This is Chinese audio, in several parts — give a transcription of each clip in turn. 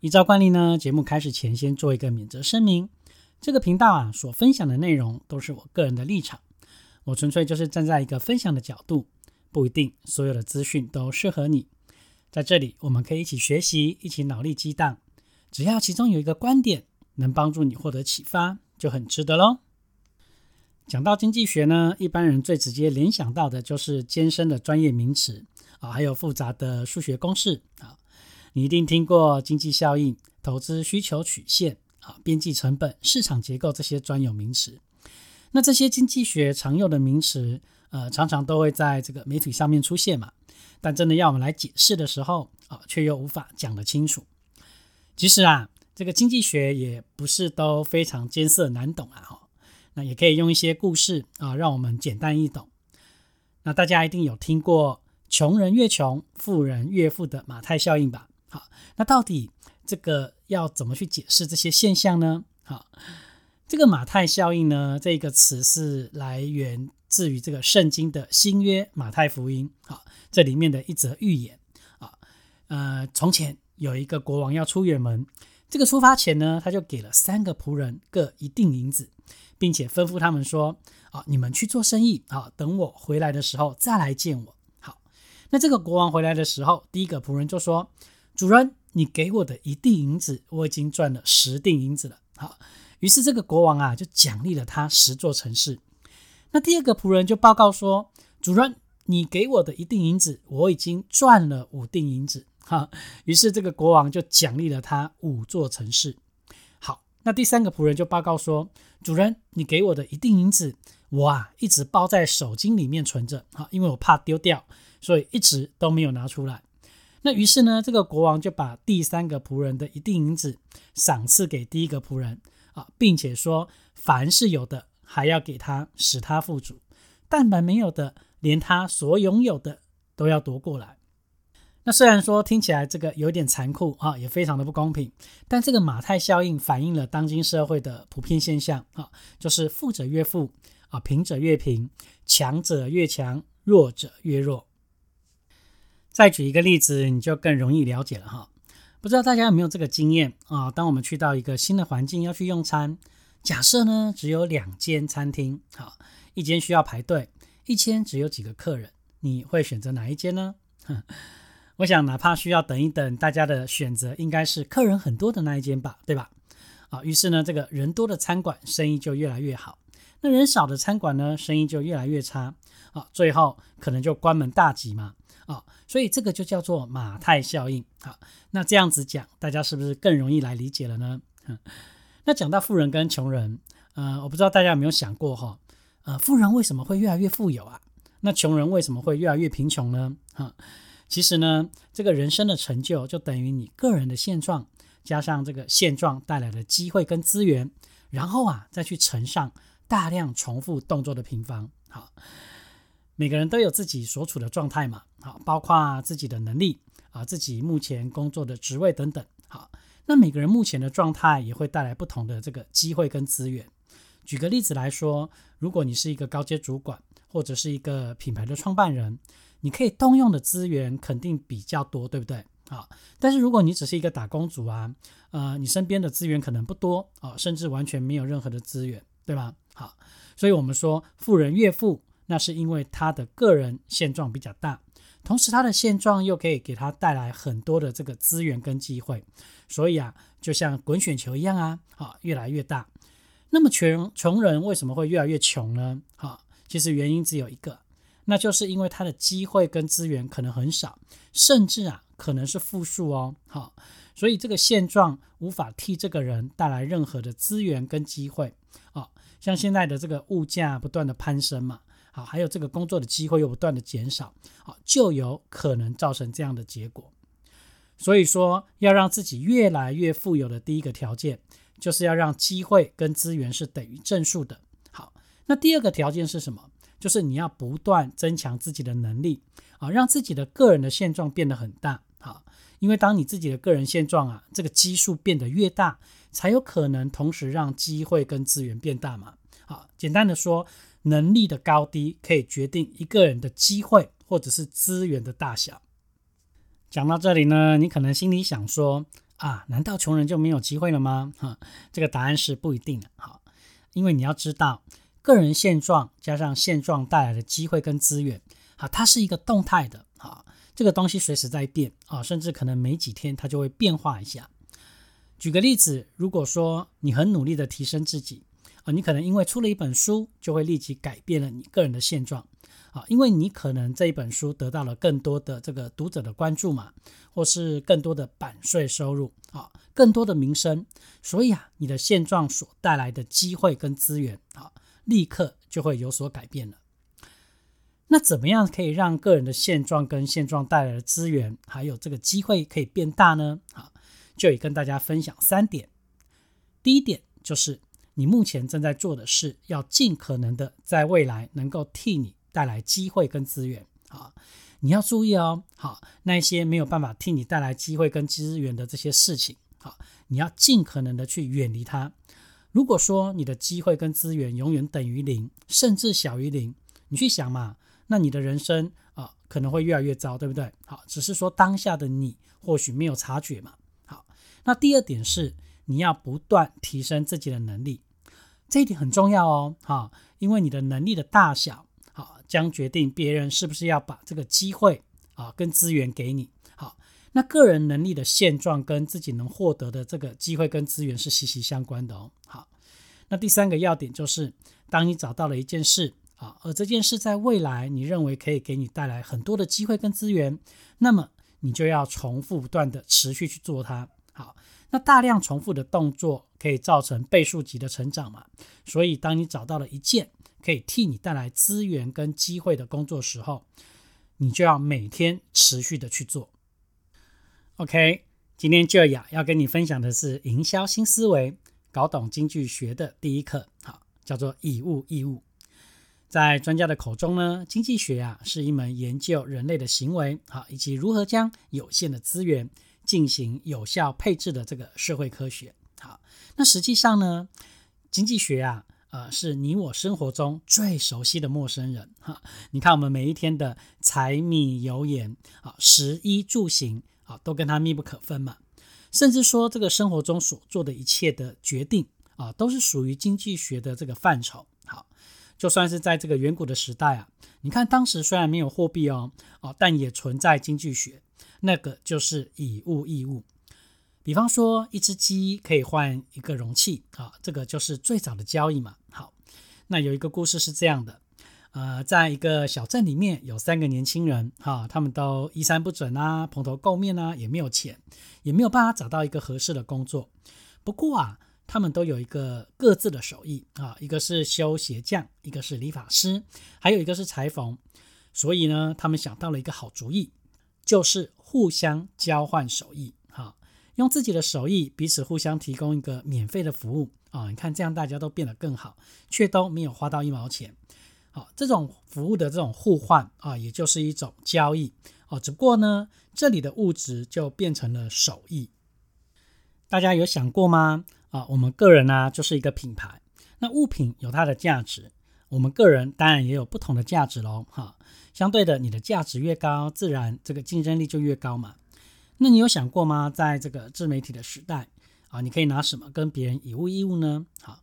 依照惯例呢，节目开始前先做一个免责声明：这个频道啊所分享的内容都是我个人的立场，我纯粹就是站在一个分享的角度，不一定所有的资讯都适合你。在这里，我们可以一起学习，一起脑力激荡，只要其中有一个观点能帮助你获得启发，就很值得喽。讲到经济学呢，一般人最直接联想到的就是艰深的专业名词啊，还有复杂的数学公式啊。你一定听过经济效应、投资需求曲线啊、边际成本、市场结构这些专有名词。那这些经济学常用的名词，呃，常常都会在这个媒体上面出现嘛。但真的要我们来解释的时候啊，却又无法讲得清楚。其实啊，这个经济学也不是都非常艰涩难懂啊。哈，那也可以用一些故事啊，让我们简单易懂。那大家一定有听过“穷人越穷，富人越富”的马太效应吧？好，那到底这个要怎么去解释这些现象呢？好，这个马太效应呢，这个词是来源自于这个圣经的新约马太福音。好，这里面的一则寓言啊，呃，从前有一个国王要出远门，这个出发前呢，他就给了三个仆人各一锭银子，并且吩咐他们说：啊，你们去做生意啊，等我回来的时候再来见我。好，那这个国王回来的时候，第一个仆人就说。主人，你给我的一锭银子，我已经赚了十锭银子了。好，于是这个国王啊，就奖励了他十座城市。那第二个仆人就报告说：“主人，你给我的一锭银子，我已经赚了五锭银子。”哈，于是这个国王就奖励了他五座城市。好，那第三个仆人就报告说：“主人，你给我的一锭银子，我啊一直包在手巾里面存着。好，因为我怕丢掉，所以一直都没有拿出来。”那于是呢，这个国王就把第三个仆人的一锭银子赏赐给第一个仆人啊，并且说，凡是有的，还要给他，使他富足；但凡没有的，连他所拥有的都要夺过来。那虽然说听起来这个有点残酷啊，也非常的不公平，但这个马太效应反映了当今社会的普遍现象啊，就是富者越富啊，贫者越贫，强者越强，弱者越弱。再举一个例子，你就更容易了解了哈。不知道大家有没有这个经验啊？当我们去到一个新的环境要去用餐，假设呢只有两间餐厅，好，一间需要排队，一间只有几个客人，你会选择哪一间呢？我想哪怕需要等一等，大家的选择应该是客人很多的那一间吧，对吧？啊，于是呢，这个人多的餐馆生意就越来越好，那人少的餐馆呢，生意就越来越差，啊，最后可能就关门大吉嘛。啊，所以这个就叫做马太效应。好，那这样子讲，大家是不是更容易来理解了呢？那讲到富人跟穷人，呃，我不知道大家有没有想过哈，呃，富人为什么会越来越富有啊？那穷人为什么会越来越贫穷呢？哈，其实呢，这个人生的成就就等于你个人的现状，加上这个现状带来的机会跟资源，然后啊，再去乘上大量重复动作的平方。好。每个人都有自己所处的状态嘛，好，包括自己的能力啊，自己目前工作的职位等等，好，那每个人目前的状态也会带来不同的这个机会跟资源。举个例子来说，如果你是一个高阶主管或者是一个品牌的创办人，你可以动用的资源肯定比较多，对不对？好，但是如果你只是一个打工族啊，呃，你身边的资源可能不多啊，甚至完全没有任何的资源，对吧？好，所以我们说富人越富。那是因为他的个人现状比较大，同时他的现状又可以给他带来很多的这个资源跟机会，所以啊，就像滚雪球一样啊，啊，越来越大。那么穷穷人为什么会越来越穷呢？哈，其实原因只有一个，那就是因为他的机会跟资源可能很少，甚至啊可能是负数哦，好，所以这个现状无法替这个人带来任何的资源跟机会啊，像现在的这个物价不断的攀升嘛。好，还有这个工作的机会又不断的减少，好，就有可能造成这样的结果。所以说，要让自己越来越富有的第一个条件，就是要让机会跟资源是等于正数的。好，那第二个条件是什么？就是你要不断增强自己的能力啊，让自己的个人的现状变得很大。好，因为当你自己的个人现状啊，这个基数变得越大，才有可能同时让机会跟资源变大嘛。好，简单的说，能力的高低可以决定一个人的机会或者是资源的大小。讲到这里呢，你可能心里想说啊，难道穷人就没有机会了吗？哈，这个答案是不一定的。好，因为你要知道，个人现状加上现状带来的机会跟资源，好，它是一个动态的。好，这个东西随时在变啊，甚至可能没几天它就会变化一下。举个例子，如果说你很努力的提升自己啊，你可能因为出了一本书，就会立即改变了你个人的现状。啊，因为你可能这一本书得到了更多的这个读者的关注嘛，或是更多的版税收入啊，更多的名声，所以啊，你的现状所带来的机会跟资源啊，立刻就会有所改变了。那怎么样可以让个人的现状跟现状带来的资源，还有这个机会可以变大呢？啊，就以跟大家分享三点。第一点就是你目前正在做的事，要尽可能的在未来能够替你。带来机会跟资源啊，你要注意哦。好，那些没有办法替你带来机会跟资源的这些事情，好，你要尽可能的去远离它。如果说你的机会跟资源永远等于零，甚至小于零，你去想嘛，那你的人生啊可能会越来越糟，对不对？好，只是说当下的你或许没有察觉嘛。好，那第二点是你要不断提升自己的能力，这一点很重要哦。好，因为你的能力的大小。好将决定别人是不是要把这个机会啊跟资源给你。好，那个人能力的现状跟自己能获得的这个机会跟资源是息息相关的哦。好，那第三个要点就是，当你找到了一件事啊，而这件事在未来你认为可以给你带来很多的机会跟资源，那么你就要重复不断的持续去做它。好，那大量重复的动作可以造成倍数级的成长嘛？所以当你找到了一件。可以替你带来资源跟机会的工作时候，你就要每天持续的去做。OK，今天就雅要跟你分享的是营销新思维，搞懂经济学的第一课，好，叫做以物易物。在专家的口中呢，经济学啊是一门研究人类的行为，好，以及如何将有限的资源进行有效配置的这个社会科学。好，那实际上呢，经济学啊。呃，是你我生活中最熟悉的陌生人哈。你看，我们每一天的柴米油盐啊，食衣住行啊，都跟它密不可分嘛。甚至说，这个生活中所做的一切的决定啊，都是属于经济学的这个范畴。就算是在这个远古的时代啊，你看当时虽然没有货币哦，哦，但也存在经济学，那个就是以物易物。比方说，一只鸡可以换一个容器啊，这个就是最早的交易嘛。好，那有一个故事是这样的，呃，在一个小镇里面有三个年轻人，哈，他们都衣衫不整啊，蓬头垢面啊，也没有钱，也没有办法找到一个合适的工作。不过啊，他们都有一个各自的手艺啊，一个是修鞋匠，一个是理发师，还有一个是裁缝。所以呢，他们想到了一个好主意，就是互相交换手艺。用自己的手艺彼此互相提供一个免费的服务啊！你看这样大家都变得更好，却都没有花到一毛钱。好，这种服务的这种互换啊，也就是一种交易哦。只不过呢，这里的物质就变成了手艺。大家有想过吗？啊，我们个人呢就是一个品牌，那物品有它的价值，我们个人当然也有不同的价值喽。哈，相对的，你的价值越高，自然这个竞争力就越高嘛。那你有想过吗？在这个自媒体的时代啊，你可以拿什么跟别人以物易物呢？好，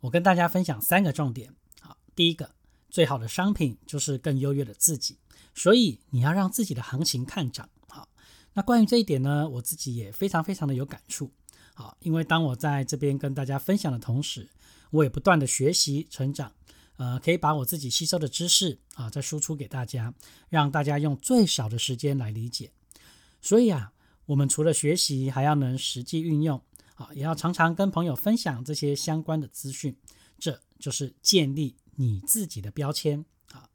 我跟大家分享三个重点。好，第一个，最好的商品就是更优越的自己，所以你要让自己的行情看涨。好，那关于这一点呢，我自己也非常非常的有感触。好，因为当我在这边跟大家分享的同时，我也不断的学习成长，呃，可以把我自己吸收的知识啊，再输出给大家，让大家用最少的时间来理解。所以啊，我们除了学习，还要能实际运用，啊，也要常常跟朋友分享这些相关的资讯，这就是建立你自己的标签啊。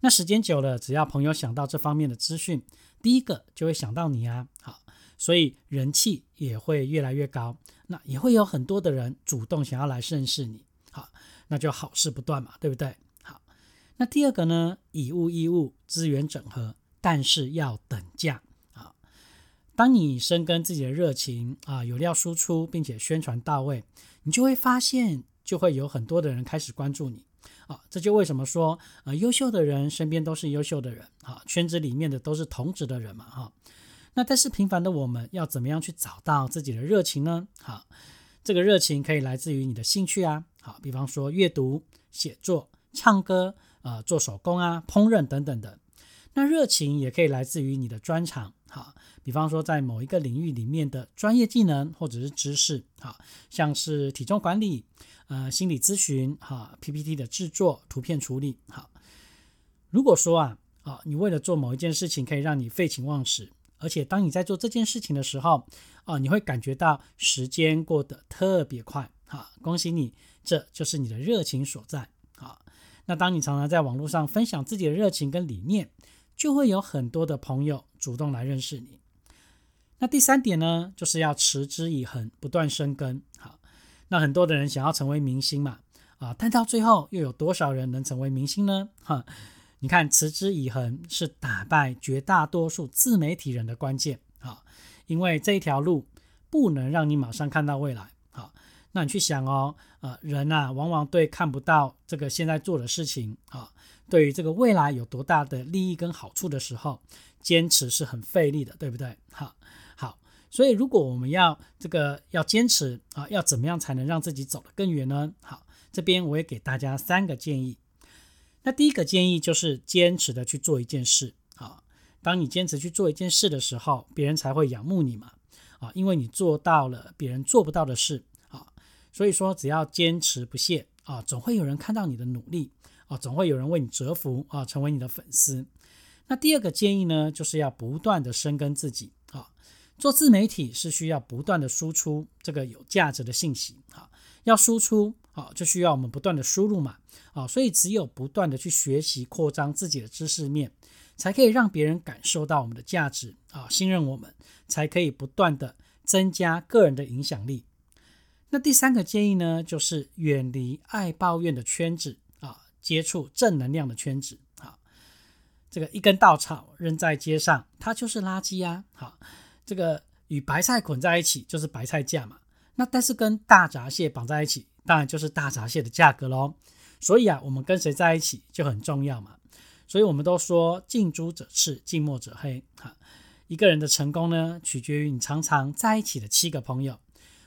那时间久了，只要朋友想到这方面的资讯，第一个就会想到你啊。好，所以人气也会越来越高，那也会有很多的人主动想要来认识你，好，那就好事不断嘛，对不对？好，那第二个呢，以物易物，资源整合，但是要等价啊。当你深耕自己的热情啊，有料输出，并且宣传到位，你就会发现，就会有很多的人开始关注你啊。这就为什么说，呃，优秀的人身边都是优秀的人啊，圈子里面的都是同职的人嘛，哈。那但是平凡的我们要怎么样去找到自己的热情呢？好，这个热情可以来自于你的兴趣啊，好，比方说阅读、写作、唱歌、呃，做手工啊、烹饪等等的。那热情也可以来自于你的专长，好，比方说在某一个领域里面的专业技能或者是知识，好，像是体重管理、呃，心理咨询、哈，PPT 的制作、图片处理，好。如果说啊，啊，你为了做某一件事情可以让你废寝忘食。而且当你在做这件事情的时候，啊，你会感觉到时间过得特别快，哈，恭喜你，这就是你的热情所在，啊。那当你常常在网络上分享自己的热情跟理念，就会有很多的朋友主动来认识你。那第三点呢，就是要持之以恒，不断生根，好。那很多的人想要成为明星嘛，啊，但到最后又有多少人能成为明星呢？哈。你看，持之以恒是打败绝大多数自媒体人的关键啊！因为这一条路不能让你马上看到未来啊。那你去想哦，呃，人呐，往往对看不到这个现在做的事情啊，对于这个未来有多大的利益跟好处的时候，坚持是很费力的，对不对？好，好，所以如果我们要这个要坚持啊，要怎么样才能让自己走得更远呢？好，这边我也给大家三个建议。那第一个建议就是坚持的去做一件事啊。当你坚持去做一件事的时候，别人才会仰慕你嘛啊，因为你做到了别人做不到的事啊。所以说，只要坚持不懈啊，总会有人看到你的努力啊，总会有人为你折服啊，成为你的粉丝。那第二个建议呢，就是要不断的深耕自己啊。做自媒体是需要不断的输出这个有价值的信息啊，要输出。好，就需要我们不断的输入嘛，啊，所以只有不断的去学习、扩张自己的知识面，才可以让别人感受到我们的价值啊，信任我们，才可以不断的增加个人的影响力。那第三个建议呢，就是远离爱抱怨的圈子啊，接触正能量的圈子啊。这个一根稻草扔在街上，它就是垃圾呀。好，这个与白菜捆在一起就是白菜价嘛。那但是跟大闸蟹绑在一起。当然就是大闸蟹的价格喽，所以啊，我们跟谁在一起就很重要嘛。所以我们都说近朱者赤，近墨者黑。哈，一个人的成功呢，取决于你常常在一起的七个朋友。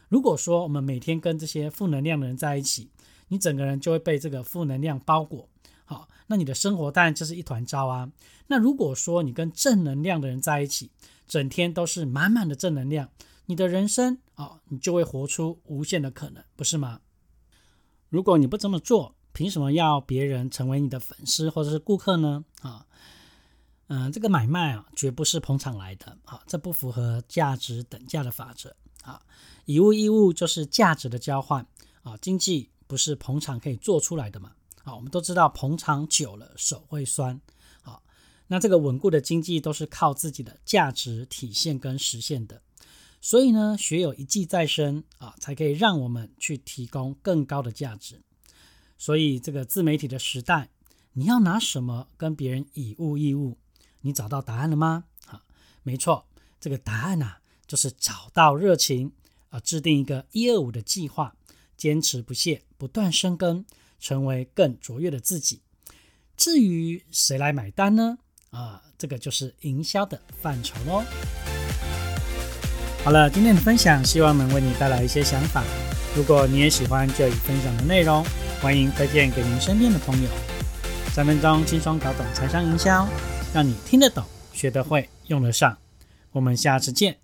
如果说我们每天跟这些负能量的人在一起，你整个人就会被这个负能量包裹。好，那你的生活当然就是一团糟啊。那如果说你跟正能量的人在一起，整天都是满满的正能量，你的人生啊，你就会活出无限的可能，不是吗？如果你不这么做，凭什么要别人成为你的粉丝或者是顾客呢？啊，嗯，这个买卖啊，绝不是捧场来的啊，这不符合价值等价的法则啊。以物易物就是价值的交换啊，经济不是捧场可以做出来的嘛？啊，我们都知道捧场久了手会酸啊。那这个稳固的经济都是靠自己的价值体现跟实现的。所以呢，学有一技在身啊，才可以让我们去提供更高的价值。所以这个自媒体的时代，你要拿什么跟别人以物易物？你找到答案了吗？啊，没错，这个答案呐，就是找到热情啊，制定一个一二五的计划，坚持不懈，不断生根，成为更卓越的自己。至于谁来买单呢？啊，这个就是营销的范畴喽。好了，今天的分享希望能为你带来一些想法。如果你也喜欢这一分享的内容，欢迎推荐给您身边的朋友。三分钟轻松搞懂财商营销，让你听得懂、学得会、用得上。我们下次见。